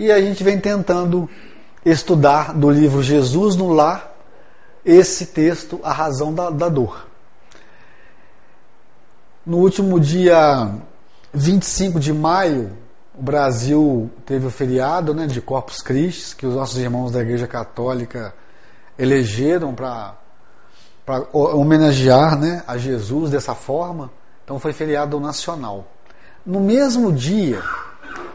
e a gente vem tentando estudar do livro Jesus no Lar esse texto, A Razão da, da Dor. No último dia 25 de maio, o Brasil teve o feriado né, de Corpus Christi, que os nossos irmãos da Igreja Católica elegeram para homenagear né, a Jesus dessa forma. Então foi feriado nacional. No mesmo dia,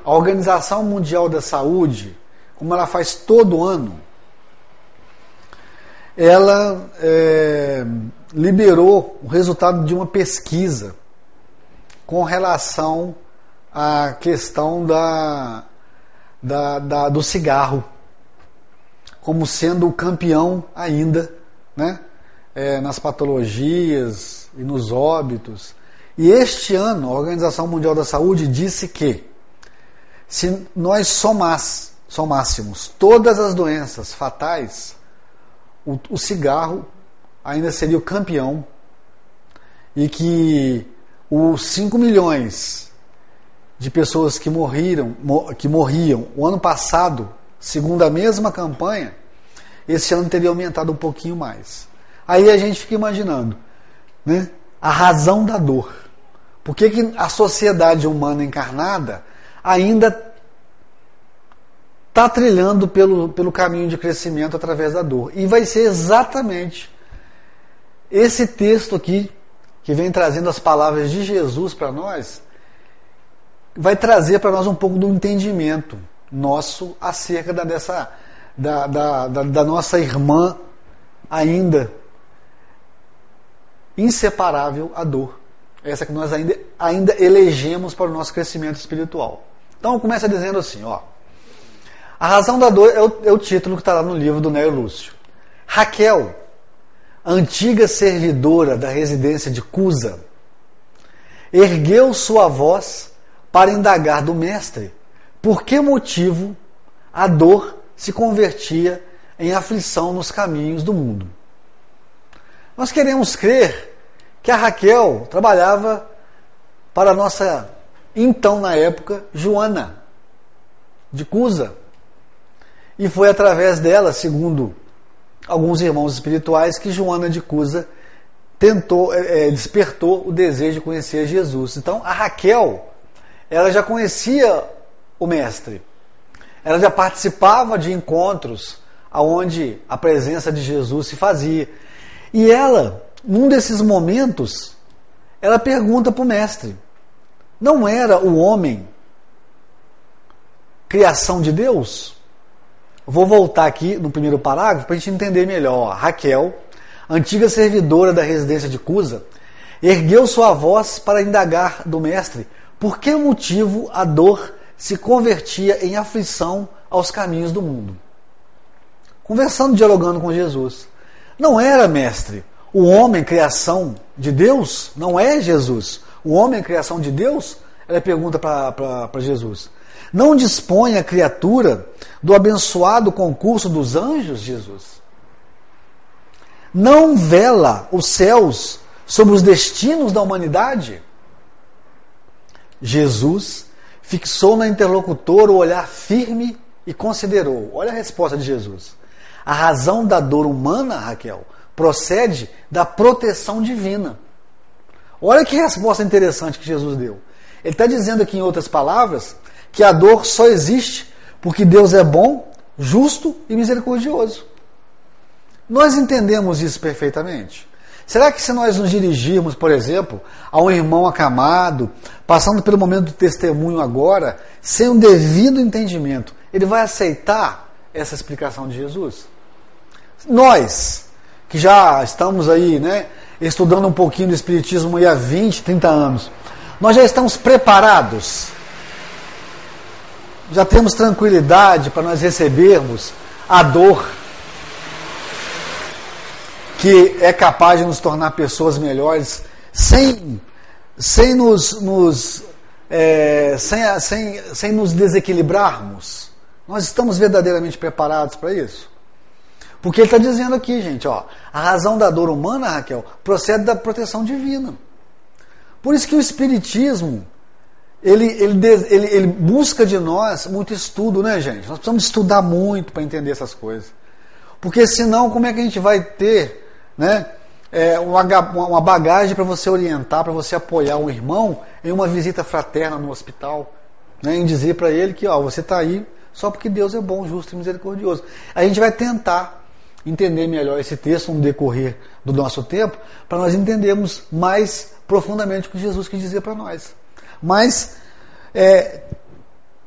a Organização Mundial da Saúde, como ela faz todo ano, ela é, liberou o resultado de uma pesquisa com relação à questão da, da, da, do cigarro como sendo o campeão ainda né, é, nas patologias e nos óbitos. E este ano a Organização Mundial da Saúde disse que se nós somássemos todas as doenças fatais, o, o cigarro ainda seria o campeão e que os 5 milhões de pessoas que morreram, que morriam o ano passado, segundo a mesma campanha, esse ano teria aumentado um pouquinho mais. Aí a gente fica imaginando, né? A razão da dor. Por que, que a sociedade humana encarnada ainda está trilhando pelo, pelo caminho de crescimento através da dor? E vai ser exatamente esse texto aqui que vem trazendo as palavras de Jesus para nós, vai trazer para nós um pouco do entendimento nosso acerca da, dessa, da, da, da, da nossa irmã ainda inseparável a dor. Essa que nós ainda, ainda elegemos para o nosso crescimento espiritual. Então começa dizendo assim, ó. A razão da dor é o, é o título que está lá no livro do Neo Lúcio. Raquel, antiga servidora da residência de Cusa, ergueu sua voz para indagar do mestre por que motivo a dor se convertia em aflição nos caminhos do mundo. Nós queremos crer que a Raquel trabalhava para a nossa, então na época, Joana de Cusa. E foi através dela, segundo alguns irmãos espirituais que Joana de Cusa tentou, é, despertou o desejo de conhecer Jesus. Então a Raquel, ela já conhecia o mestre. Ela já participava de encontros aonde a presença de Jesus se fazia. E ela, num desses momentos, ela pergunta para o mestre: não era o homem criação de Deus? Vou voltar aqui no primeiro parágrafo para a gente entender melhor. Raquel, antiga servidora da residência de Cusa, ergueu sua voz para indagar do mestre por que motivo a dor se convertia em aflição aos caminhos do mundo. Conversando, dialogando com Jesus. Não era, mestre, o homem criação de Deus? Não é Jesus? O homem criação de Deus? Ela pergunta para Jesus. Não dispõe a criatura do abençoado concurso dos anjos, Jesus? Não vela os céus sobre os destinos da humanidade? Jesus fixou na interlocutora o olhar firme e considerou. Olha a resposta de Jesus. A razão da dor humana, Raquel, procede da proteção divina. Olha que resposta interessante que Jesus deu. Ele está dizendo aqui, em outras palavras, que a dor só existe porque Deus é bom, justo e misericordioso. Nós entendemos isso perfeitamente. Será que se nós nos dirigirmos, por exemplo, a um irmão acamado, passando pelo momento do testemunho agora, sem um devido entendimento, ele vai aceitar essa explicação de Jesus? Nós, que já estamos aí, né, estudando um pouquinho do Espiritismo há 20, 30 anos, nós já estamos preparados já temos tranquilidade para nós recebermos a dor que é capaz de nos tornar pessoas melhores sem, sem nos, nos é, sem, sem, sem nos desequilibrarmos. Nós estamos verdadeiramente preparados para isso? Porque ele está dizendo aqui, gente, ó, a razão da dor humana, Raquel, procede da proteção divina. Por isso que o Espiritismo ele, ele, ele, ele busca de nós muito estudo, né, gente? Nós precisamos estudar muito para entender essas coisas. Porque senão, como é que a gente vai ter né, é, uma, uma bagagem para você orientar, para você apoiar um irmão em uma visita fraterna no hospital? Né, em dizer para ele que ó, você está aí só porque Deus é bom, justo e misericordioso. A gente vai tentar entender melhor esse texto no decorrer do nosso tempo, para nós entendermos mais profundamente o que Jesus quis dizer para nós. Mas é,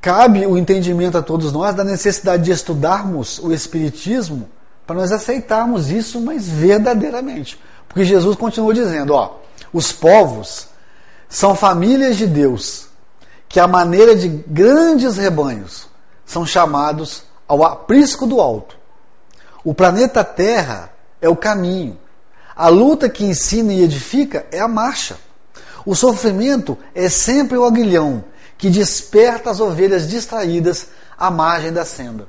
cabe o entendimento a todos nós da necessidade de estudarmos o Espiritismo para nós aceitarmos isso, mas verdadeiramente. Porque Jesus continuou dizendo: ó, os povos são famílias de Deus, que, à maneira de grandes rebanhos, são chamados ao aprisco do alto. O planeta Terra é o caminho. A luta que ensina e edifica é a marcha. O sofrimento é sempre o aguilhão que desperta as ovelhas distraídas à margem da senda.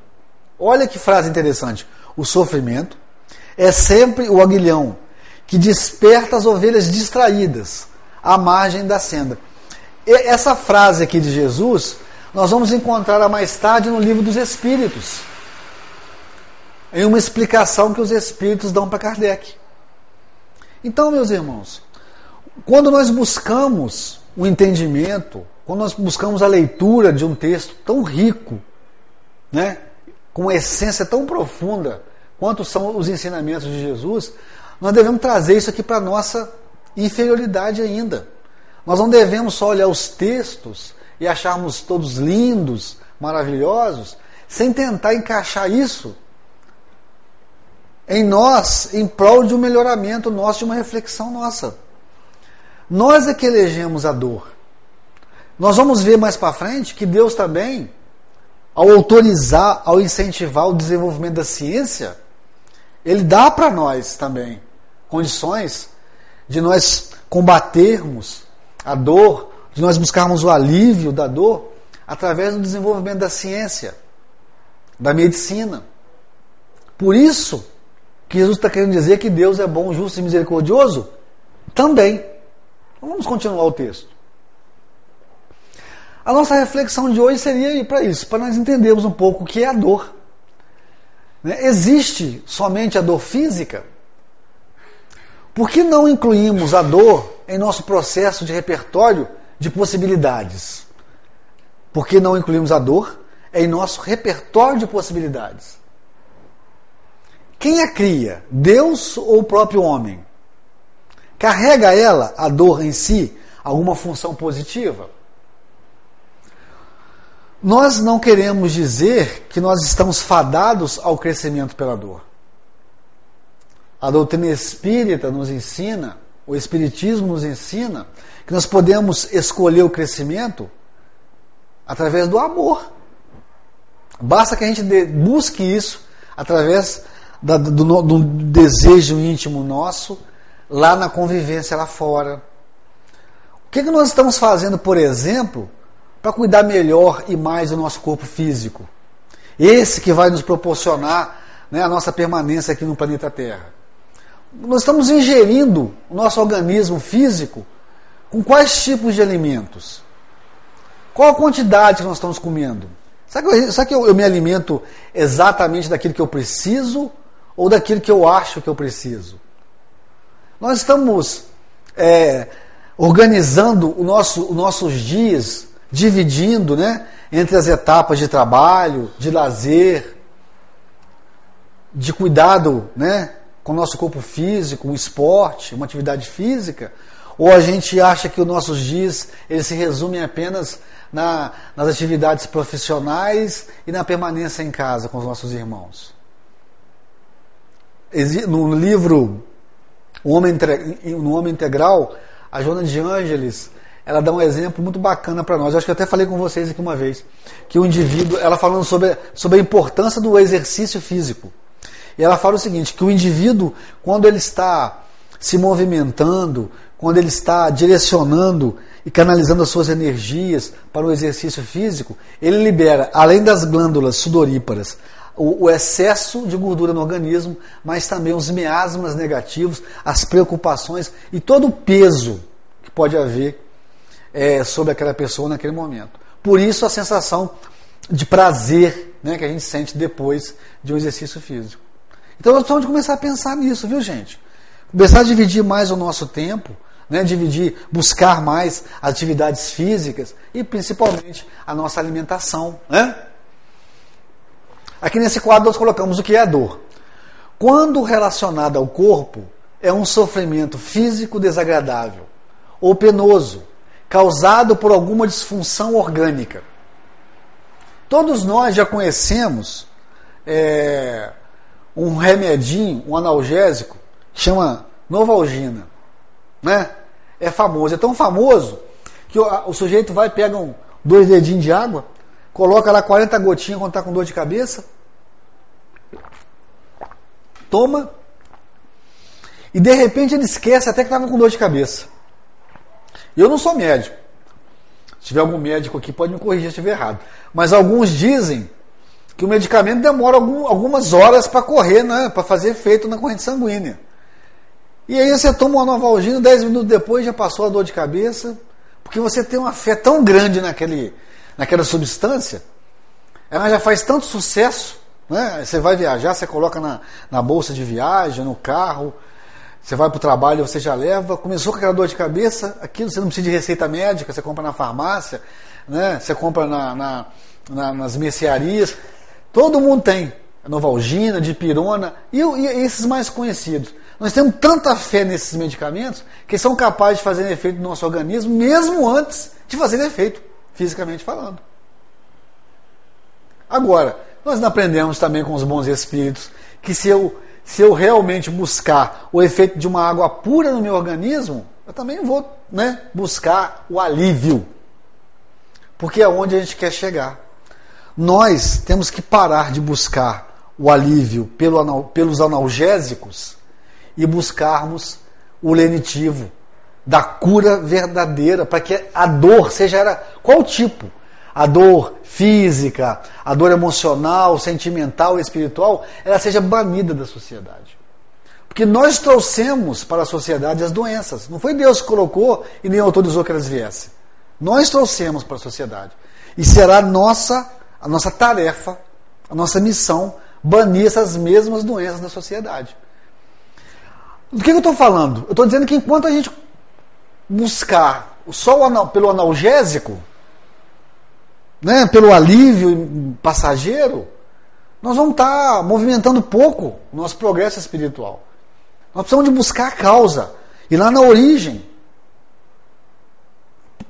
Olha que frase interessante. O sofrimento é sempre o aguilhão que desperta as ovelhas distraídas à margem da senda. E essa frase aqui de Jesus nós vamos encontrar mais tarde no livro dos Espíritos, em uma explicação que os Espíritos dão para Kardec. Então, meus irmãos, quando nós buscamos o entendimento, quando nós buscamos a leitura de um texto tão rico, né, com uma essência tão profunda quanto são os ensinamentos de Jesus, nós devemos trazer isso aqui para a nossa inferioridade ainda. Nós não devemos só olhar os textos e acharmos todos lindos, maravilhosos, sem tentar encaixar isso em nós, em prol de um melhoramento nosso, de uma reflexão nossa. Nós é que elegemos a dor. Nós vamos ver mais para frente que Deus também, ao autorizar, ao incentivar o desenvolvimento da ciência, Ele dá para nós também condições de nós combatermos a dor de nós buscarmos o alívio da dor através do desenvolvimento da ciência, da medicina. Por isso que Jesus está querendo dizer que Deus é bom, justo e misericordioso também. Vamos continuar o texto. A nossa reflexão de hoje seria para isso, para nós entendermos um pouco o que é a dor. Né? Existe somente a dor física? Por que não incluímos a dor em nosso processo de repertório de possibilidades. Porque não incluímos a dor em nosso repertório de possibilidades. Quem a cria? Deus ou o próprio homem? Carrega ela, a dor em si, alguma função positiva? Nós não queremos dizer que nós estamos fadados ao crescimento pela dor. A doutrina espírita nos ensina, o Espiritismo nos ensina, que nós podemos escolher o crescimento através do amor. Basta que a gente busque isso através da, do, do desejo íntimo nosso, lá na convivência lá fora. O que, que nós estamos fazendo, por exemplo, para cuidar melhor e mais do nosso corpo físico? Esse que vai nos proporcionar né, a nossa permanência aqui no planeta Terra. Nós estamos ingerindo o nosso organismo físico com quais tipos de alimentos? Qual a quantidade que nós estamos comendo? Será que, eu, será que eu, eu me alimento exatamente daquilo que eu preciso ou daquilo que eu acho que eu preciso? Nós estamos é, organizando o nosso, os nossos dias, dividindo né, entre as etapas de trabalho, de lazer, de cuidado né, com o nosso corpo físico, um esporte, uma atividade física, ou a gente acha que os nossos dias eles se resumem apenas na, nas atividades profissionais e na permanência em casa com os nossos irmãos? No livro O Homem, no Homem Integral, a Joana de Ângeles ela dá um exemplo muito bacana para nós. Eu acho que até falei com vocês aqui uma vez que o indivíduo, ela falando sobre, sobre a importância do exercício físico. E ela fala o seguinte, que o indivíduo, quando ele está se movimentando, quando ele está direcionando e canalizando as suas energias para o exercício físico, ele libera, além das glândulas sudoríparas, o, o excesso de gordura no organismo, mas também os miasmas negativos, as preocupações e todo o peso que pode haver é, sobre aquela pessoa naquele momento. Por isso a sensação de prazer né, que a gente sente depois de um exercício físico. Então nós precisamos começar a pensar nisso, viu gente? Começar a dividir mais o nosso tempo, né, dividir, buscar mais atividades físicas e principalmente a nossa alimentação. Né? Aqui nesse quadro nós colocamos o que é a dor. Quando relacionada ao corpo, é um sofrimento físico desagradável ou penoso, causado por alguma disfunção orgânica. Todos nós já conhecemos é, um remedinho, um analgésico, que chama Novalgina. Né? É famoso, é tão famoso que o, o sujeito vai, pega um, dois dedinhos de água, coloca lá 40 gotinhas quando está com dor de cabeça, toma, e de repente ele esquece até que estava com dor de cabeça. Eu não sou médico. Se tiver algum médico aqui, pode me corrigir se estiver errado. Mas alguns dizem que o medicamento demora algum, algumas horas para correr, né, para fazer efeito na corrente sanguínea. E aí você toma uma novalgina, 10 minutos depois já passou a dor de cabeça, porque você tem uma fé tão grande naquele, naquela substância, ela já faz tanto sucesso, né? Você vai viajar, você coloca na, na bolsa de viagem, no carro, você vai para o trabalho, você já leva. Começou com aquela dor de cabeça, aquilo você não precisa de receita médica, você compra na farmácia, né? você compra na, na, na nas mercearias. Todo mundo tem. Novalgina, dipirona e, e esses mais conhecidos. Nós temos tanta fé nesses medicamentos que são capazes de fazer efeito no nosso organismo mesmo antes de fazer efeito, fisicamente falando. Agora, nós aprendemos também com os bons espíritos que se eu se eu realmente buscar o efeito de uma água pura no meu organismo, eu também vou né, buscar o alívio. Porque é onde a gente quer chegar. Nós temos que parar de buscar o alívio pelo, pelos analgésicos e buscarmos o lenitivo da cura verdadeira, para que a dor seja era qual tipo? a dor física, a dor emocional, sentimental espiritual, ela seja banida da sociedade. Porque nós trouxemos para a sociedade as doenças. Não foi Deus que colocou e nem autorizou que elas viessem. Nós trouxemos para a sociedade. E será nossa, a nossa tarefa, a nossa missão, banir essas mesmas doenças da sociedade. Do que eu estou falando? Eu estou dizendo que enquanto a gente buscar só pelo analgésico, né, pelo alívio passageiro, nós vamos estar movimentando pouco o nosso progresso espiritual. Nós precisamos de buscar a causa, ir lá na origem,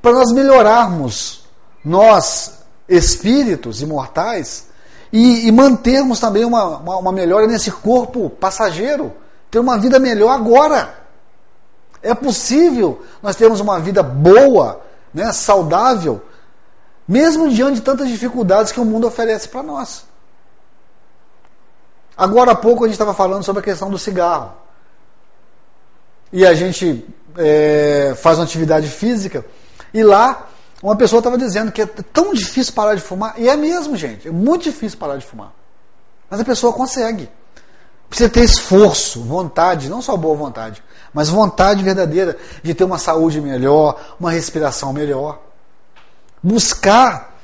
para nós melhorarmos, nós, espíritos imortais, e, e mantermos também uma, uma, uma melhora nesse corpo passageiro, ter uma vida melhor agora. É possível nós termos uma vida boa, né, saudável, mesmo diante de tantas dificuldades que o mundo oferece para nós. Agora há pouco a gente estava falando sobre a questão do cigarro. E a gente é, faz uma atividade física e lá uma pessoa estava dizendo que é tão difícil parar de fumar. E é mesmo, gente. É muito difícil parar de fumar. Mas a pessoa consegue. Precisa ter esforço, vontade, não só boa vontade, mas vontade verdadeira de ter uma saúde melhor, uma respiração melhor buscar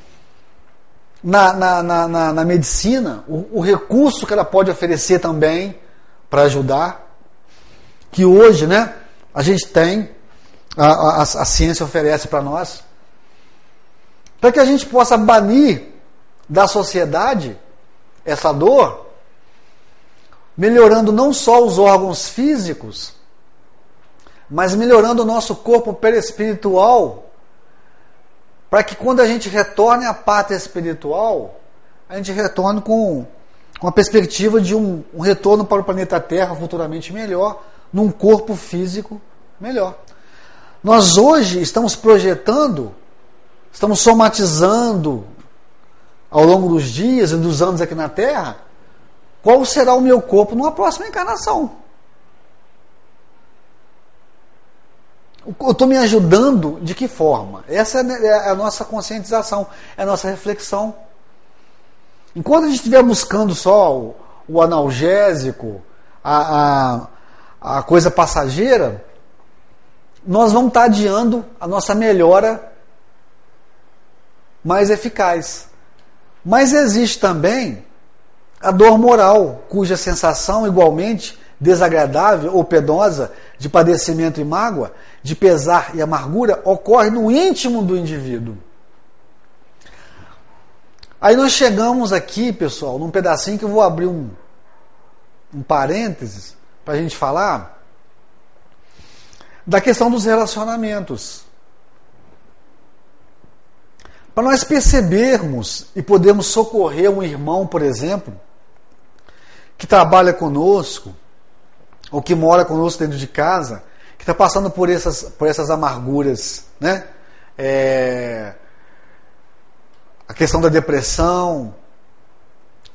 na, na, na, na, na medicina o, o recurso que ela pode oferecer também para ajudar. Que hoje né, a gente tem, a, a, a ciência oferece para nós, para que a gente possa banir da sociedade essa dor, melhorando não só os órgãos físicos, mas melhorando o nosso corpo perispiritual para que quando a gente retorne à pátria espiritual, a gente retorne com, com a perspectiva de um, um retorno para o planeta Terra futuramente melhor, num corpo físico melhor. Nós hoje estamos projetando, estamos somatizando ao longo dos dias e dos anos aqui na Terra, qual será o meu corpo numa próxima encarnação. Eu estou me ajudando de que forma? Essa é, é a nossa conscientização, é a nossa reflexão. Enquanto a gente estiver buscando só o, o analgésico, a, a, a, coisa passageira, nós vamos estar adiando a nossa melhora mais eficaz. Mas existe também a dor moral, cuja sensação igualmente desagradável ou penosa de padecimento e mágoa, de pesar e amargura, ocorre no íntimo do indivíduo. Aí nós chegamos aqui, pessoal, num pedacinho que eu vou abrir um, um parênteses para a gente falar da questão dos relacionamentos. Para nós percebermos e podermos socorrer um irmão, por exemplo, que trabalha conosco, ou que mora conosco dentro de casa, que está passando por essas, por essas amarguras, né? É, a questão da depressão,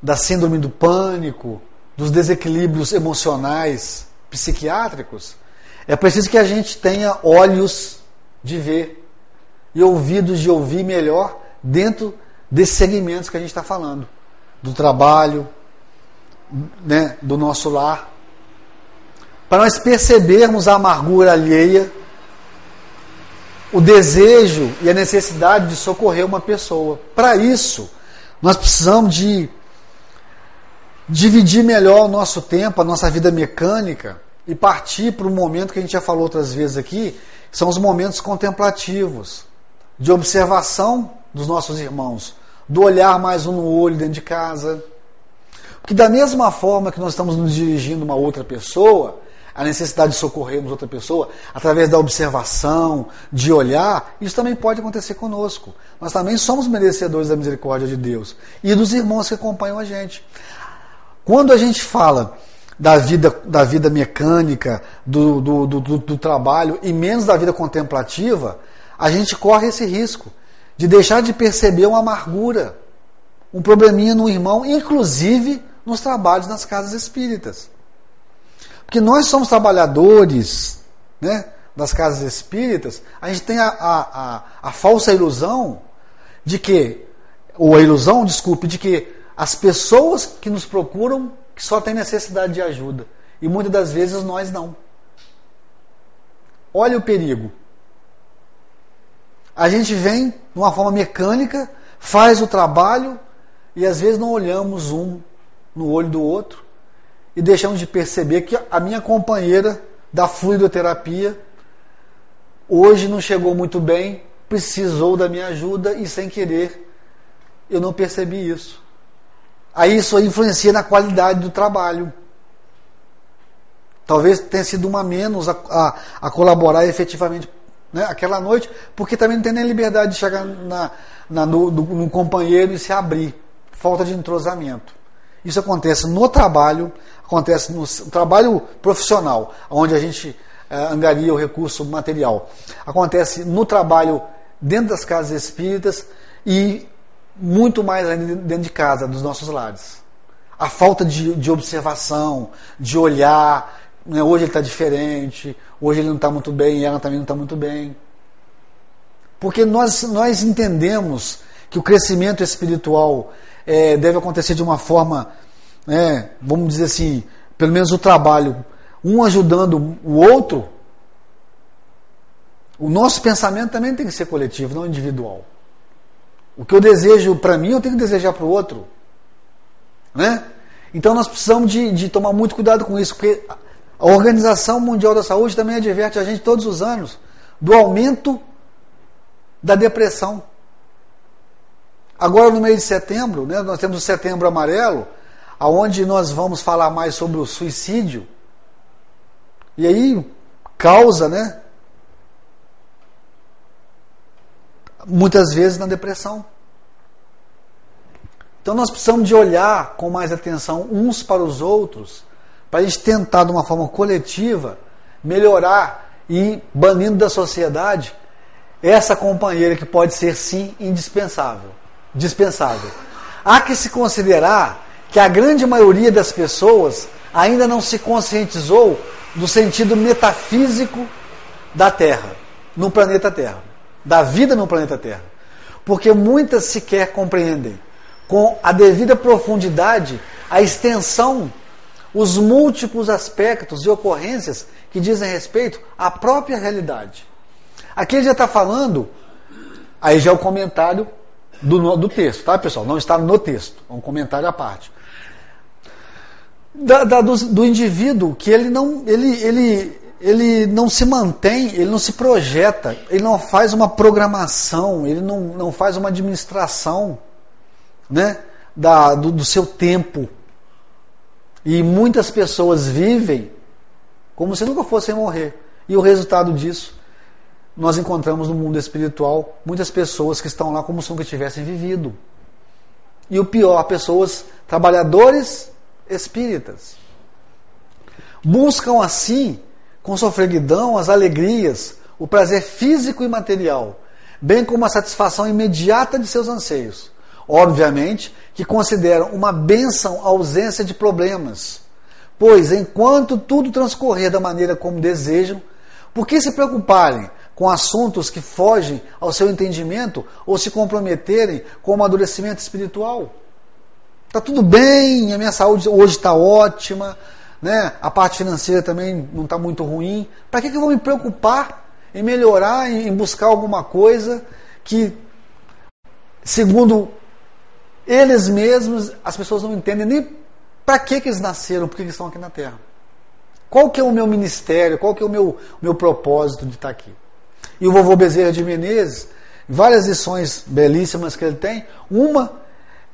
da síndrome do pânico, dos desequilíbrios emocionais, psiquiátricos, é preciso que a gente tenha olhos de ver e ouvidos de ouvir melhor dentro desses segmentos que a gente está falando, do trabalho, né, do nosso lar, para nós percebermos a amargura alheia, o desejo e a necessidade de socorrer uma pessoa. Para isso, nós precisamos de dividir melhor o nosso tempo, a nossa vida mecânica e partir para um momento que a gente já falou outras vezes aqui, são os momentos contemplativos, de observação dos nossos irmãos, do olhar mais um no olho dentro de casa. Porque da mesma forma que nós estamos nos dirigindo a uma outra pessoa, a necessidade de socorrermos outra pessoa através da observação, de olhar, isso também pode acontecer conosco. Nós também somos merecedores da misericórdia de Deus e dos irmãos que acompanham a gente. Quando a gente fala da vida, da vida mecânica, do, do, do, do, trabalho e menos da vida contemplativa, a gente corre esse risco de deixar de perceber uma amargura, um probleminha no irmão, inclusive nos trabalhos nas casas espíritas. Porque nós somos trabalhadores né, das casas espíritas, a gente tem a, a, a, a falsa ilusão de que, ou a ilusão, desculpe, de que as pessoas que nos procuram que só têm necessidade de ajuda. E muitas das vezes nós não. Olha o perigo. A gente vem de uma forma mecânica, faz o trabalho e às vezes não olhamos um no olho do outro e deixamos de perceber que a minha companheira da fluidoterapia hoje não chegou muito bem, precisou da minha ajuda e sem querer eu não percebi isso. Aí isso influencia na qualidade do trabalho. Talvez tenha sido uma menos a, a, a colaborar efetivamente né, aquela noite, porque também não tem nem liberdade de chegar na, na no, no, no companheiro e se abrir. Falta de entrosamento. Isso acontece no trabalho, acontece no trabalho profissional, onde a gente é, angaria o recurso material. Acontece no trabalho dentro das casas espíritas e muito mais ainda dentro de casa, dos nossos lares. A falta de, de observação, de olhar, né, hoje ele está diferente, hoje ele não está muito bem, e ela também não está muito bem. Porque nós, nós entendemos que o crescimento espiritual é, deve acontecer de uma forma né, vamos dizer assim, pelo menos o trabalho, um ajudando o outro, o nosso pensamento também tem que ser coletivo, não individual. O que eu desejo para mim, eu tenho que desejar para o outro. Né? Então nós precisamos de, de tomar muito cuidado com isso, porque a Organização Mundial da Saúde também adverte a gente todos os anos do aumento da depressão. Agora no mês de setembro, né, nós temos o setembro amarelo, aonde nós vamos falar mais sobre o suicídio. E aí causa, né? Muitas vezes na depressão. Então nós precisamos de olhar com mais atenção uns para os outros, para a gente tentar de uma forma coletiva melhorar e banindo da sociedade essa companheira que pode ser sim indispensável, dispensável. Há que se considerar que a grande maioria das pessoas ainda não se conscientizou do sentido metafísico da Terra, no planeta Terra, da vida no planeta Terra. Porque muitas sequer compreendem com a devida profundidade a extensão, os múltiplos aspectos e ocorrências que dizem respeito à própria realidade. Aqui ele já está falando, aí já é o comentário do, do texto, tá pessoal? Não está no texto, é um comentário à parte. Da, da, do, do, indivíduo que ele não, ele, ele, ele não se mantém, ele não se projeta, ele não faz uma programação, ele não, não faz uma administração né, da, do, do seu tempo. E muitas pessoas vivem como se nunca fossem morrer. E o resultado disso, nós encontramos no mundo espiritual muitas pessoas que estão lá como se nunca tivessem vivido. E o pior, pessoas, trabalhadores espíritas. Buscam assim, com sofreguidão, as alegrias, o prazer físico e material, bem como a satisfação imediata de seus anseios. Obviamente que consideram uma bênção a ausência de problemas, pois enquanto tudo transcorrer da maneira como desejam, por que se preocuparem com assuntos que fogem ao seu entendimento ou se comprometerem com o amadurecimento espiritual? Está tudo bem, a minha saúde hoje está ótima, né? a parte financeira também não está muito ruim. Para que, que eu vou me preocupar em melhorar, em buscar alguma coisa que, segundo eles mesmos, as pessoas não entendem nem para que, que eles nasceram, por que estão aqui na Terra. Qual que é o meu ministério, qual que é o meu, meu propósito de estar aqui. E o vovô Bezerra de Menezes, várias lições belíssimas que ele tem, uma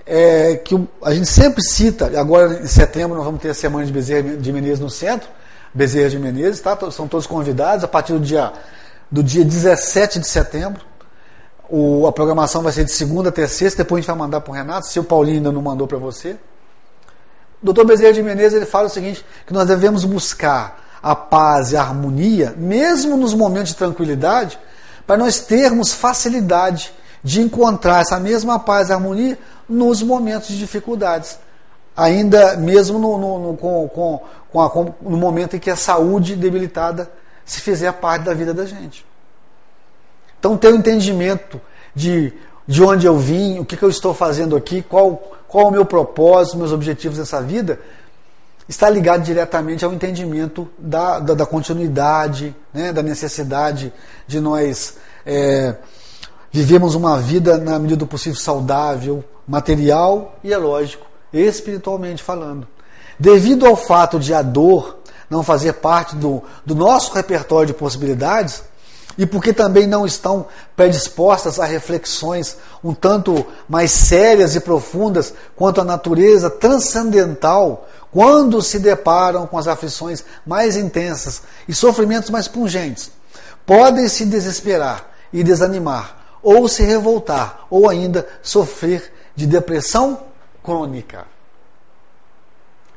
é que a gente sempre cita, agora em setembro nós vamos ter a Semana de Bezerra de Menezes no centro, Bezerra de Menezes, tá? são todos convidados a partir do dia, do dia 17 de setembro. O, a programação vai ser de segunda até sexta, depois a gente vai mandar para o Renato, se o Paulinho ainda não mandou para você. Doutor Bezerra de Menezes ele fala o seguinte, que nós devemos buscar a paz e a harmonia, mesmo nos momentos de tranquilidade, para nós termos facilidade de encontrar essa mesma paz e harmonia nos momentos de dificuldades. Ainda mesmo no, no, no com, com, com a, com, no momento em que a saúde debilitada se fizer parte da vida da gente. Então, ter o um entendimento de, de onde eu vim, o que, que eu estou fazendo aqui, qual, qual o meu propósito, meus objetivos nessa vida, está ligado diretamente ao entendimento da, da, da continuidade, né, da necessidade de nós é, vivermos uma vida, na medida do possível, saudável, material e, é lógico, espiritualmente falando. Devido ao fato de a dor não fazer parte do, do nosso repertório de possibilidades, e porque também não estão predispostas a reflexões um tanto mais sérias e profundas quanto à natureza transcendental quando se deparam com as aflições mais intensas e sofrimentos mais pungentes. Podem se desesperar e desanimar, ou se revoltar, ou ainda sofrer de depressão crônica.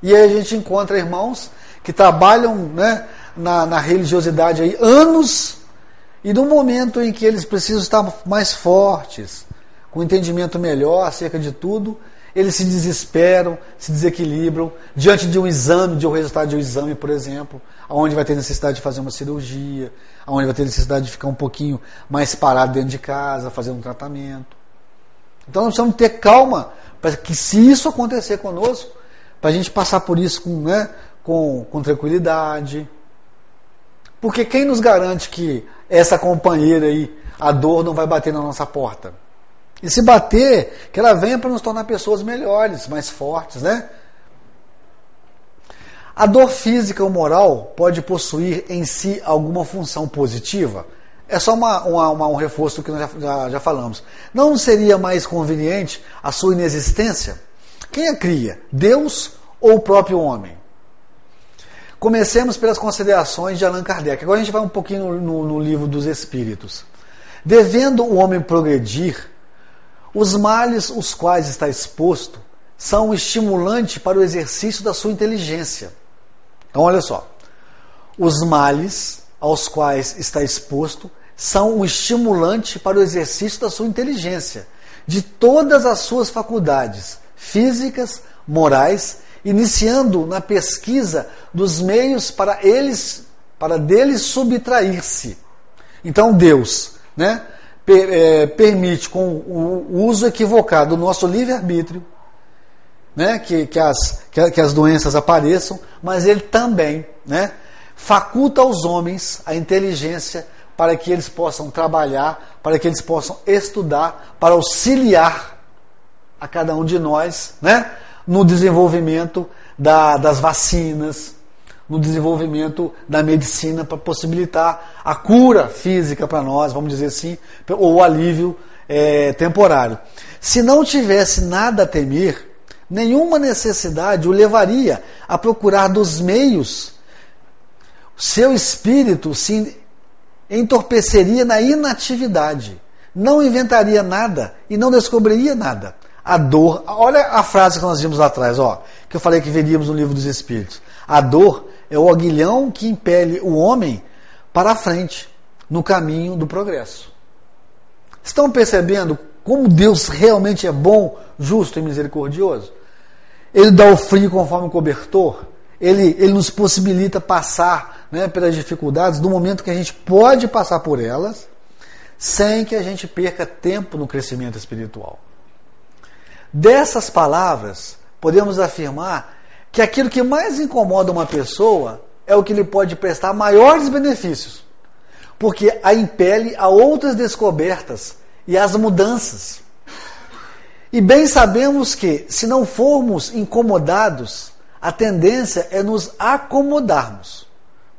E aí a gente encontra irmãos que trabalham né, na, na religiosidade aí anos e no momento em que eles precisam estar mais fortes, com entendimento melhor acerca de tudo, eles se desesperam, se desequilibram diante de um exame, de um resultado de um exame, por exemplo, onde vai ter necessidade de fazer uma cirurgia, onde vai ter necessidade de ficar um pouquinho mais parado dentro de casa, fazer um tratamento. Então nós precisamos ter calma para que se isso acontecer conosco, para a gente passar por isso com, né, com, com tranquilidade. Porque quem nos garante que essa companheira aí, a dor não vai bater na nossa porta. E se bater, que ela venha para nos tornar pessoas melhores, mais fortes, né? A dor física ou moral pode possuir em si alguma função positiva? É só uma, uma, uma, um reforço do que nós já, já, já falamos. Não seria mais conveniente a sua inexistência? Quem a cria? Deus ou o próprio homem? Comecemos pelas considerações de Allan Kardec. Agora a gente vai um pouquinho no, no livro dos Espíritos. Devendo o homem progredir, os males os quais está exposto são um estimulante para o exercício da sua inteligência. Então, olha só. Os males aos quais está exposto são um estimulante para o exercício da sua inteligência, de todas as suas faculdades físicas, morais iniciando na pesquisa dos meios para eles, para deles subtrair-se. Então Deus, né, per, é, permite com o uso equivocado do nosso livre-arbítrio, né, que, que, as, que, que as doenças apareçam, mas ele também, né, faculta aos homens a inteligência para que eles possam trabalhar, para que eles possam estudar, para auxiliar a cada um de nós né, no desenvolvimento da, das vacinas, no desenvolvimento da medicina para possibilitar a cura física para nós, vamos dizer assim, ou o alívio é, temporário. Se não tivesse nada a temer, nenhuma necessidade o levaria a procurar dos meios. Seu espírito se entorpeceria na inatividade, não inventaria nada e não descobriria nada. A dor, olha a frase que nós vimos lá atrás, ó, que eu falei que veríamos no livro dos Espíritos. A dor é o aguilhão que impele o homem para a frente, no caminho do progresso. Estão percebendo como Deus realmente é bom, justo e misericordioso? Ele dá o frio conforme o cobertor, ele, ele nos possibilita passar né, pelas dificuldades do momento que a gente pode passar por elas, sem que a gente perca tempo no crescimento espiritual. Dessas palavras, podemos afirmar que aquilo que mais incomoda uma pessoa é o que lhe pode prestar maiores benefícios, porque a impele a outras descobertas e às mudanças. E bem sabemos que, se não formos incomodados, a tendência é nos acomodarmos.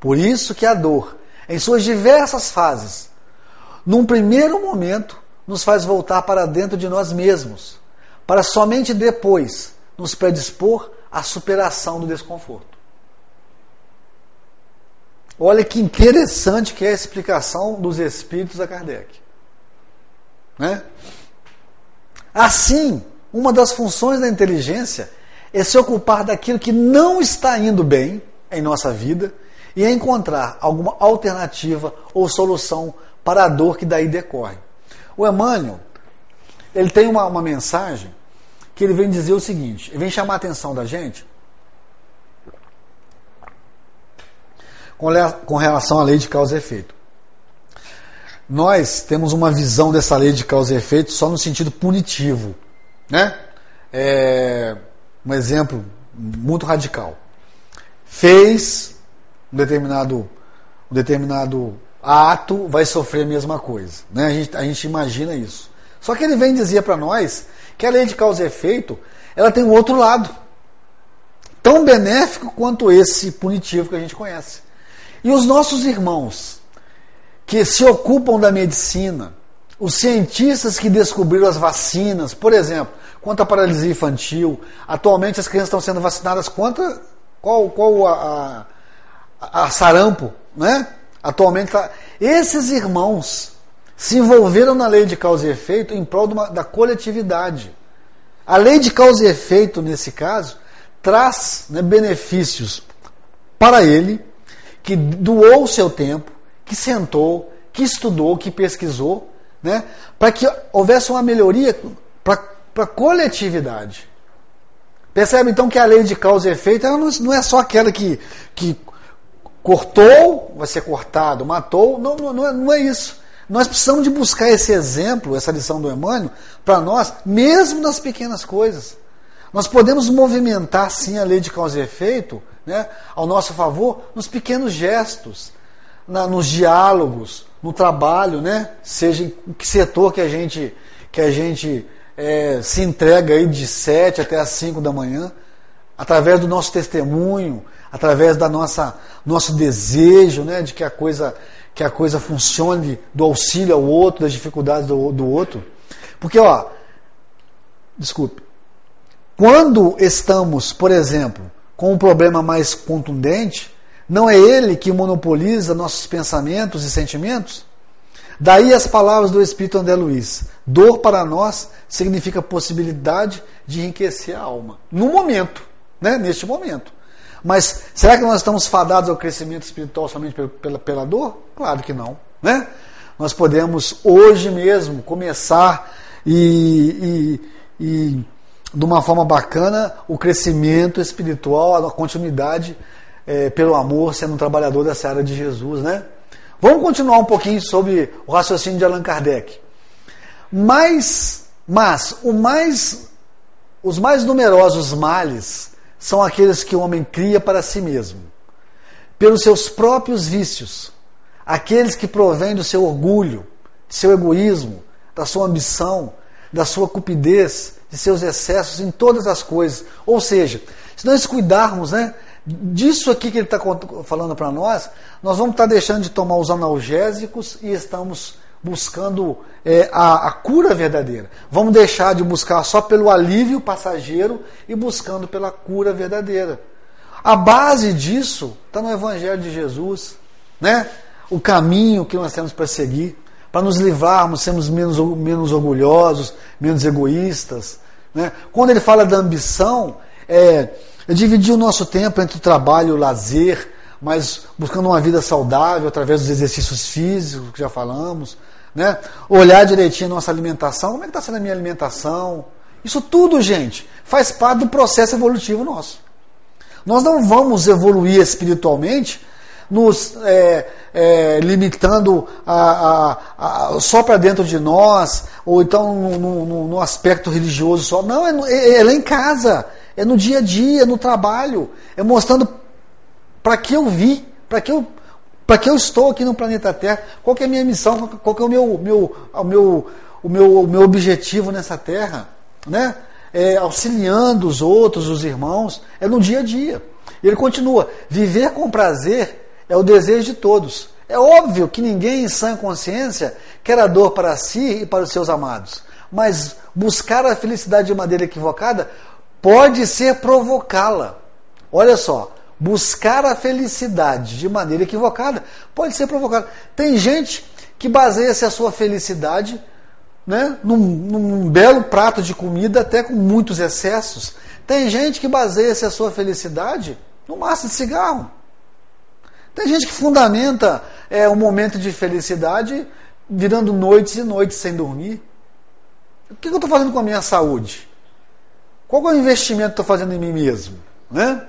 Por isso que a dor, em suas diversas fases, num primeiro momento, nos faz voltar para dentro de nós mesmos, para somente depois nos predispor à superação do desconforto. Olha que interessante que é a explicação dos espíritos a Kardec. Né? Assim, uma das funções da inteligência é se ocupar daquilo que não está indo bem em nossa vida e encontrar alguma alternativa ou solução para a dor que daí decorre. O Emmanuel, ele tem uma, uma mensagem que ele vem dizer o seguinte, ele vem chamar a atenção da gente com relação à lei de causa e efeito. Nós temos uma visão dessa lei de causa e efeito só no sentido punitivo. Né? É, um exemplo muito radical. Fez um determinado, um determinado ato, vai sofrer a mesma coisa. Né? A, gente, a gente imagina isso. Só que ele vem dizer para nós que a lei de causa e efeito ela tem um outro lado. Tão benéfico quanto esse punitivo que a gente conhece. E os nossos irmãos que se ocupam da medicina, os cientistas que descobriram as vacinas, por exemplo, contra a paralisia infantil, atualmente as crianças estão sendo vacinadas contra qual, qual a, a, a sarampo, né? Atualmente, tá, esses irmãos se envolveram na lei de causa e efeito em prol uma, da coletividade. A lei de causa e efeito, nesse caso, traz né, benefícios para ele que doou o seu tempo, que sentou, que estudou, que pesquisou, né, para que houvesse uma melhoria para a coletividade. Percebe então que a lei de causa e efeito ela não é só aquela que, que cortou, vai ser cortado, matou, não, não, é, não é isso. Nós precisamos de buscar esse exemplo, essa lição do Emmanuel, para nós, mesmo nas pequenas coisas. Nós podemos movimentar sim a lei de causa e efeito né, ao nosso favor nos pequenos gestos, na, nos diálogos, no trabalho, né, seja em que setor que a gente, que a gente é, se entrega aí de 7 até as 5 da manhã, através do nosso testemunho, através da nossa nosso desejo, né, de que a coisa que a coisa funcione do auxílio ao outro, das dificuldades do, do outro. Porque, ó, desculpe, quando estamos, por exemplo, com um problema mais contundente, não é ele que monopoliza nossos pensamentos e sentimentos? Daí as palavras do Espírito André Luiz. Dor para nós significa possibilidade de enriquecer a alma. No momento, né? neste momento. Mas será que nós estamos fadados ao crescimento espiritual somente pela, pela dor? Claro que não. Né? Nós podemos hoje mesmo começar e, e, e de uma forma bacana o crescimento espiritual, a continuidade é, pelo amor, sendo um trabalhador dessa área de Jesus, né? Vamos continuar um pouquinho sobre o raciocínio de Allan Kardec. Mas, mas o mais, os mais numerosos males são aqueles que o homem cria para si mesmo, pelos seus próprios vícios, aqueles que provêm do seu orgulho, do seu egoísmo, da sua ambição, da sua cupidez, de seus excessos em todas as coisas. Ou seja, se nós cuidarmos né, disso aqui que ele está falando para nós, nós vamos estar tá deixando de tomar os analgésicos e estamos buscando é, a, a, cura verdadeira. Vamos deixar de buscar só pelo alívio passageiro e buscando pela cura verdadeira. A base disso está no Evangelho de Jesus, né? O caminho que nós temos para seguir, para nos livrarmos, sermos menos, menos orgulhosos, menos egoístas. Né? Quando ele fala da ambição, é, é dividir o nosso tempo entre o trabalho e o lazer, mas buscando uma vida saudável através dos exercícios físicos que já falamos, né? Olhar direitinho a nossa alimentação, como é que está sendo a minha alimentação? Isso tudo, gente, faz parte do processo evolutivo nosso. Nós não vamos evoluir espiritualmente nos é, é, limitando a, a, a, só para dentro de nós, ou então no, no, no aspecto religioso só. Não, é, é, é, lá em casa, é no dia a dia, no trabalho, é mostrando para que eu vi, para que eu para que eu estou aqui no planeta Terra? Qual é a minha missão? Qual é o meu, meu, o meu, o meu, o meu objetivo nessa Terra? Né? É, auxiliando os outros, os irmãos, é no dia a dia. Ele continua: viver com prazer é o desejo de todos. É óbvio que ninguém em sã consciência quer a dor para si e para os seus amados. Mas buscar a felicidade de maneira equivocada pode ser provocá-la. Olha só, buscar a felicidade de maneira equivocada pode ser provocado. Tem gente que baseia-se a sua felicidade né, num, num, belo prato de comida, até com muitos excessos. Tem gente que baseia-se a sua felicidade no maço de cigarro. Tem gente que fundamenta é, um momento de felicidade virando noites e noites sem dormir. O que eu estou fazendo com a minha saúde? Qual é o investimento que estou fazendo em mim mesmo? Né?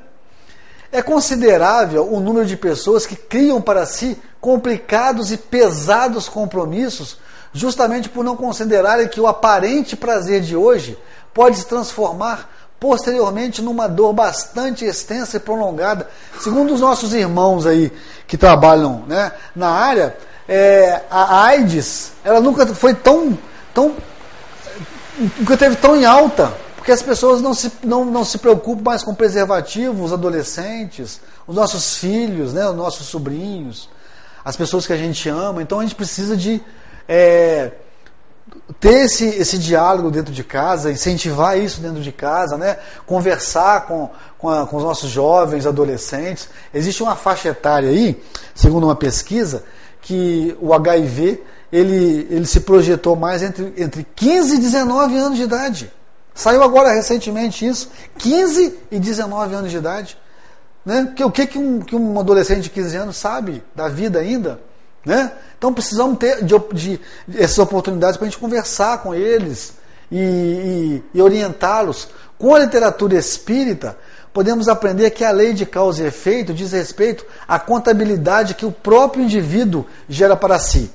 É considerável o número de pessoas que criam para si complicados e pesados compromissos, justamente por não considerarem que o aparente prazer de hoje pode se transformar posteriormente numa dor bastante extensa e prolongada. Segundo os nossos irmãos aí que trabalham né, na área, é, a AIDS ela nunca foi tão, tão nunca teve tão em alta porque as pessoas não se, não, não se preocupam mais com preservativo, os adolescentes, os nossos filhos, né, os nossos sobrinhos, as pessoas que a gente ama. Então a gente precisa de é, ter esse, esse diálogo dentro de casa, incentivar isso dentro de casa, né? conversar com, com, a, com os nossos jovens, adolescentes. Existe uma faixa etária aí, segundo uma pesquisa, que o HIV ele, ele se projetou mais entre, entre 15 e 19 anos de idade. Saiu agora recentemente isso, 15 e 19 anos de idade. Né? Que, o que, que, um, que um adolescente de 15 anos sabe da vida ainda? Né? Então precisamos ter de, de, de essas oportunidades para a gente conversar com eles e, e, e orientá-los. Com a literatura espírita, podemos aprender que a lei de causa e efeito diz respeito à contabilidade que o próprio indivíduo gera para si.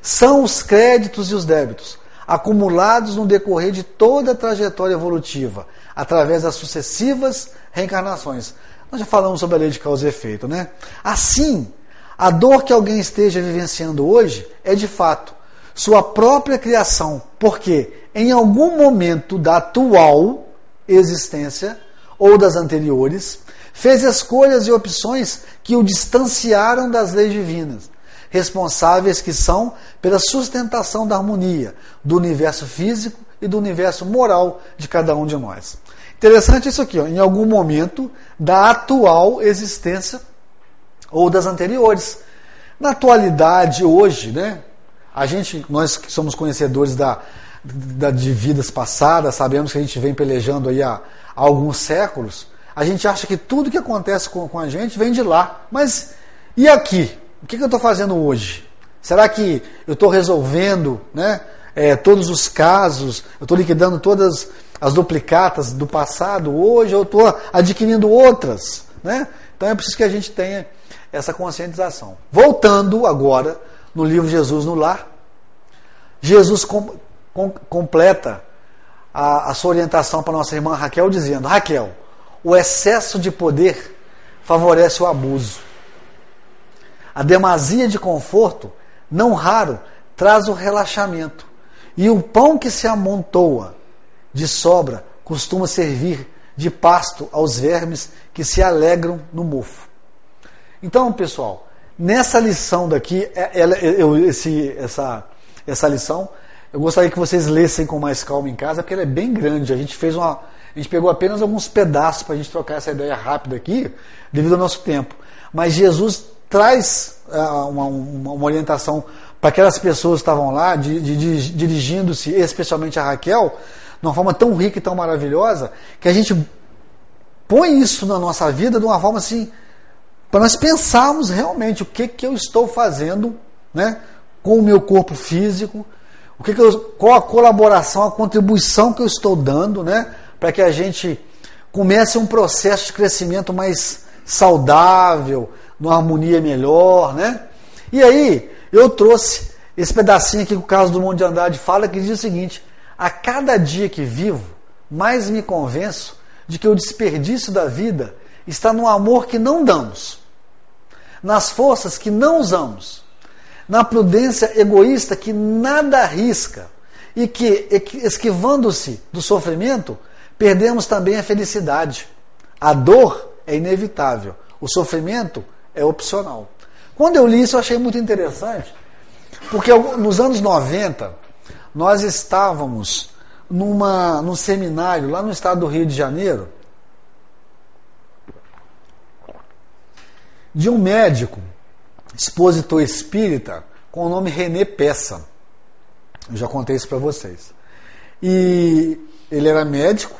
São os créditos e os débitos acumulados no decorrer de toda a trajetória evolutiva, através das sucessivas reencarnações. Nós já falamos sobre a lei de causa e efeito, né? Assim, a dor que alguém esteja vivenciando hoje é de fato sua própria criação, porque em algum momento da atual existência ou das anteriores, fez escolhas e opções que o distanciaram das leis divinas responsáveis que são pela sustentação da harmonia do universo físico e do universo moral de cada um de nós. Interessante isso aqui, ó, em algum momento da atual existência ou das anteriores. Na atualidade, hoje, né, a gente, nós que somos conhecedores da, da, de vidas passadas, sabemos que a gente vem pelejando aí há, há alguns séculos, a gente acha que tudo que acontece com, com a gente vem de lá. Mas e aqui? O que, que eu estou fazendo hoje? Será que eu estou resolvendo né, é, todos os casos, eu estou liquidando todas as duplicatas do passado hoje, eu estou adquirindo outras? Né? Então é preciso que a gente tenha essa conscientização. Voltando agora no livro Jesus no Lar, Jesus com, com, completa a, a sua orientação para nossa irmã Raquel dizendo: Raquel, o excesso de poder favorece o abuso. A demasia de conforto, não raro, traz o relaxamento. E o pão que se amontoa de sobra costuma servir de pasto aos vermes que se alegram no mofo. Então, pessoal, nessa lição daqui, é, ela, eu, esse, essa, essa lição, eu gostaria que vocês lessem com mais calma em casa, porque ela é bem grande. A gente fez uma. A gente pegou apenas alguns pedaços para a gente trocar essa ideia rápida aqui, devido ao nosso tempo. Mas Jesus traz uma, uma, uma, orientação para aquelas pessoas que estavam lá, de, de, de, dirigindo-se especialmente a Raquel, de uma forma tão rica e tão maravilhosa, que a gente põe isso na nossa vida de uma forma assim, para nós pensarmos realmente o que, que eu estou fazendo né, com o meu corpo físico, o que, que eu, qual a colaboração, a contribuição que eu estou dando, né, para que a gente comece um processo de crescimento mais saudável, numa harmonia melhor, né? E aí eu trouxe esse pedacinho aqui que o do Monte de Andrade fala que diz o seguinte: a cada dia que vivo, mais me convenço de que o desperdício da vida está no amor que não damos, nas forças que não usamos, na prudência egoísta que nada arrisca e que, esquivando-se do sofrimento, perdemos também a felicidade. A dor é inevitável, o sofrimento é opcional. Quando eu li isso, eu achei muito interessante, porque nos anos 90, nós estávamos numa, num seminário lá no estado do Rio de Janeiro, de um médico, expositor espírita, com o nome René Peça. Eu já contei isso para vocês. E ele era médico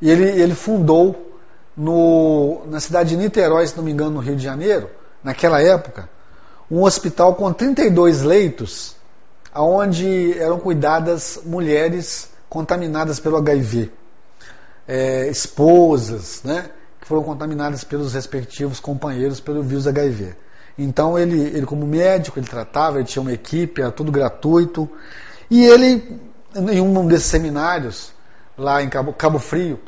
e ele, ele fundou no, na cidade de Niterói, se não me engano, no Rio de Janeiro, naquela época, um hospital com 32 leitos, onde eram cuidadas mulheres contaminadas pelo HIV, é, esposas, né? que foram contaminadas pelos respectivos companheiros pelo vírus HIV. Então ele, ele como médico, ele tratava, ele tinha uma equipe, era tudo gratuito. E ele, em um desses seminários, lá em Cabo, Cabo Frio,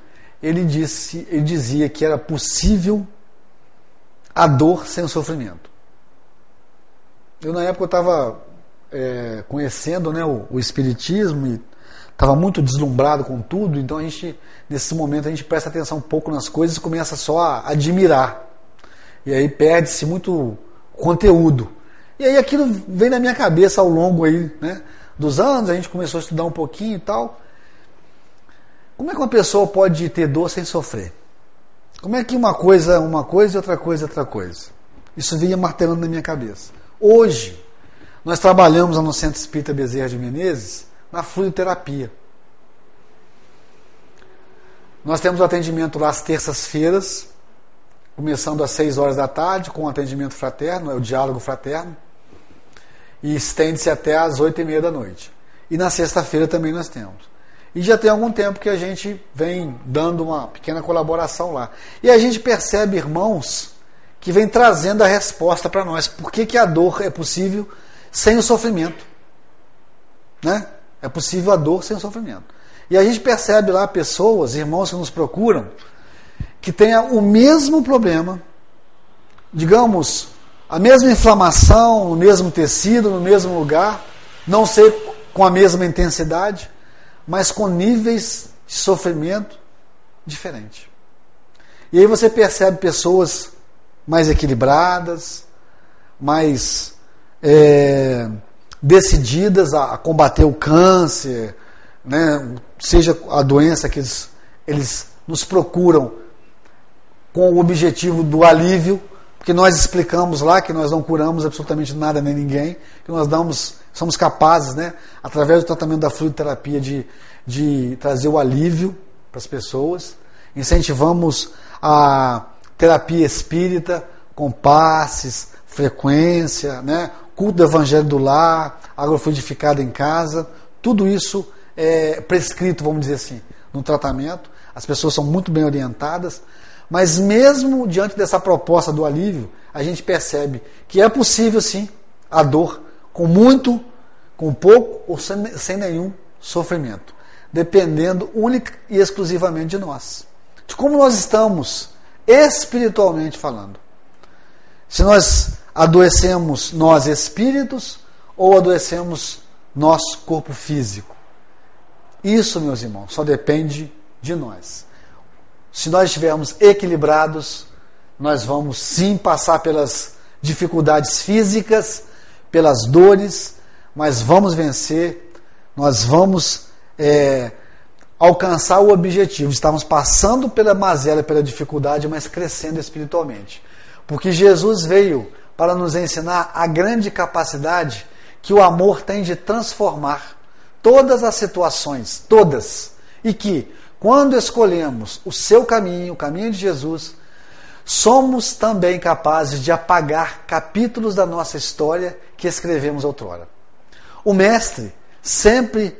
ele, disse, ele dizia que era possível a dor sem o sofrimento. Eu na época estava é, conhecendo né, o, o Espiritismo e estava muito deslumbrado com tudo, então a gente, nesse momento, a gente presta atenção um pouco nas coisas e começa só a admirar. E aí perde-se muito conteúdo. E aí aquilo vem na minha cabeça ao longo aí, né, dos anos, a gente começou a estudar um pouquinho e tal. Como é que uma pessoa pode ter dor sem sofrer? Como é que uma coisa é uma coisa e outra coisa é outra coisa? Isso vinha martelando na minha cabeça. Hoje, nós trabalhamos no Centro Espírita Bezerra de Menezes na fluidoterapia. Nós temos o atendimento lá às terças-feiras, começando às 6 horas da tarde, com o atendimento fraterno, é o diálogo fraterno, e estende-se até às 8 e meia da noite. E na sexta-feira também nós temos. E já tem algum tempo que a gente vem dando uma pequena colaboração lá. E a gente percebe, irmãos, que vem trazendo a resposta para nós. Por que, que a dor é possível sem o sofrimento? Né? É possível a dor sem o sofrimento. E a gente percebe lá pessoas, irmãos que nos procuram, que tenham o mesmo problema, digamos, a mesma inflamação, no mesmo tecido, no mesmo lugar, não sei com a mesma intensidade, mas com níveis de sofrimento diferentes. E aí você percebe pessoas mais equilibradas, mais é, decididas a, a, combater o câncer, né? seja a doença que eles, eles nos procuram com o objetivo do alívio, porque nós explicamos lá que nós não curamos absolutamente nada nem ninguém, que nós damos, somos capazes, né, através do tratamento da fluidoterapia, de, de trazer o alívio para as pessoas. Incentivamos a terapia espírita com passes, frequência, né, culto do evangelho do lar, agrofluidificado em casa, tudo isso é prescrito, vamos dizer assim, no tratamento. As pessoas são muito bem orientadas, mas mesmo diante dessa proposta do alívio, a gente percebe que é possível sim a dor com muito, com pouco ou sem, sem nenhum sofrimento, dependendo única e exclusivamente de nós, de como nós estamos espiritualmente falando. Se nós Adoecemos nós espíritos ou adoecemos nosso corpo físico? Isso, meus irmãos, só depende de nós. Se nós estivermos equilibrados, nós vamos sim passar pelas dificuldades físicas, pelas dores, mas vamos vencer, nós vamos é, alcançar o objetivo. Estamos passando pela mazela, pela dificuldade, mas crescendo espiritualmente. Porque Jesus veio para nos ensinar a grande capacidade que o amor tem de transformar todas as situações, todas, e que quando escolhemos o seu caminho, o caminho de Jesus, somos também capazes de apagar capítulos da nossa história que escrevemos outrora. O Mestre sempre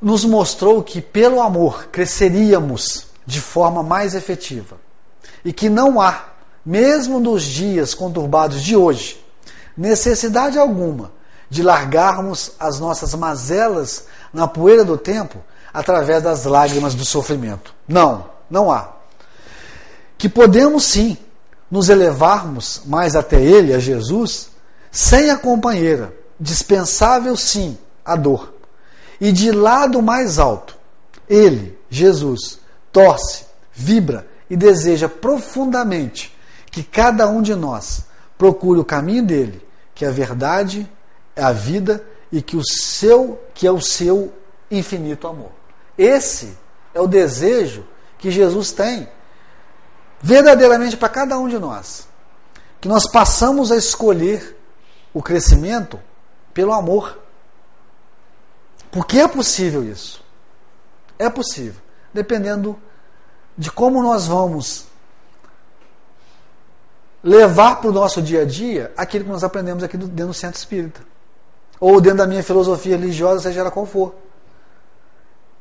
nos mostrou que pelo amor cresceríamos de forma mais efetiva e que não há, mesmo nos dias conturbados de hoje, necessidade alguma de largarmos as nossas mazelas na poeira do tempo através das lágrimas do sofrimento. Não, não há que podemos sim nos elevarmos mais até Ele, a Jesus, sem a companheira, dispensável sim a dor. E de lado mais alto, Ele, Jesus, torce, vibra e deseja profundamente que cada um de nós procure o caminho dele, que é a verdade, é a vida e que o seu, que é o seu infinito amor. Esse é o desejo que Jesus tem verdadeiramente para cada um de nós. Que nós passamos a escolher o crescimento pelo amor. Porque é possível isso. É possível. Dependendo de como nós vamos levar para o nosso dia a dia aquilo que nós aprendemos aqui dentro do centro espírita. Ou dentro da minha filosofia religiosa, seja ela qual for.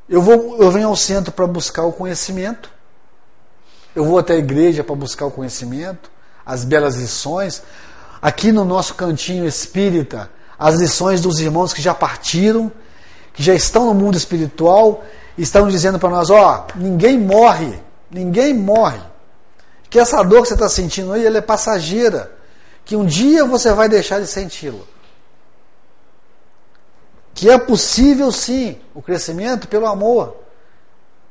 Eu, vou, eu venho ao centro para buscar o conhecimento eu vou até a igreja para buscar o conhecimento, as belas lições. Aqui no nosso cantinho espírita, as lições dos irmãos que já partiram, que já estão no mundo espiritual, estão dizendo para nós: ó, ninguém morre, ninguém morre. Que essa dor que você está sentindo aí, ela é passageira. Que um dia você vai deixar de senti-la. Que é possível sim o crescimento pelo amor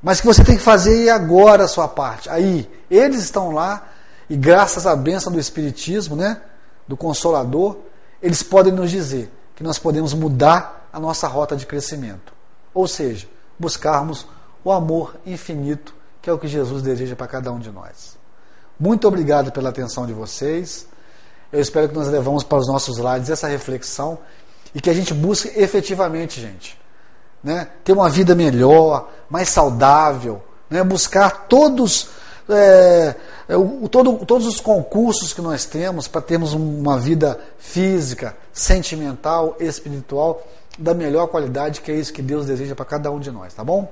mas que você tem que fazer agora a sua parte. Aí, eles estão lá e graças à bênção do Espiritismo, né, do Consolador, eles podem nos dizer que nós podemos mudar a nossa rota de crescimento. Ou seja, buscarmos o amor infinito, que é o que Jesus deseja para cada um de nós. Muito obrigado pela atenção de vocês. Eu espero que nós levamos para os nossos lares essa reflexão e que a gente busque efetivamente, gente, né? ter uma vida melhor, mais saudável, né? buscar todos, é, é o, todo, todos os concursos que nós temos para termos uma vida física, sentimental, espiritual da melhor qualidade, que é isso que Deus deseja para cada um de nós, tá bom?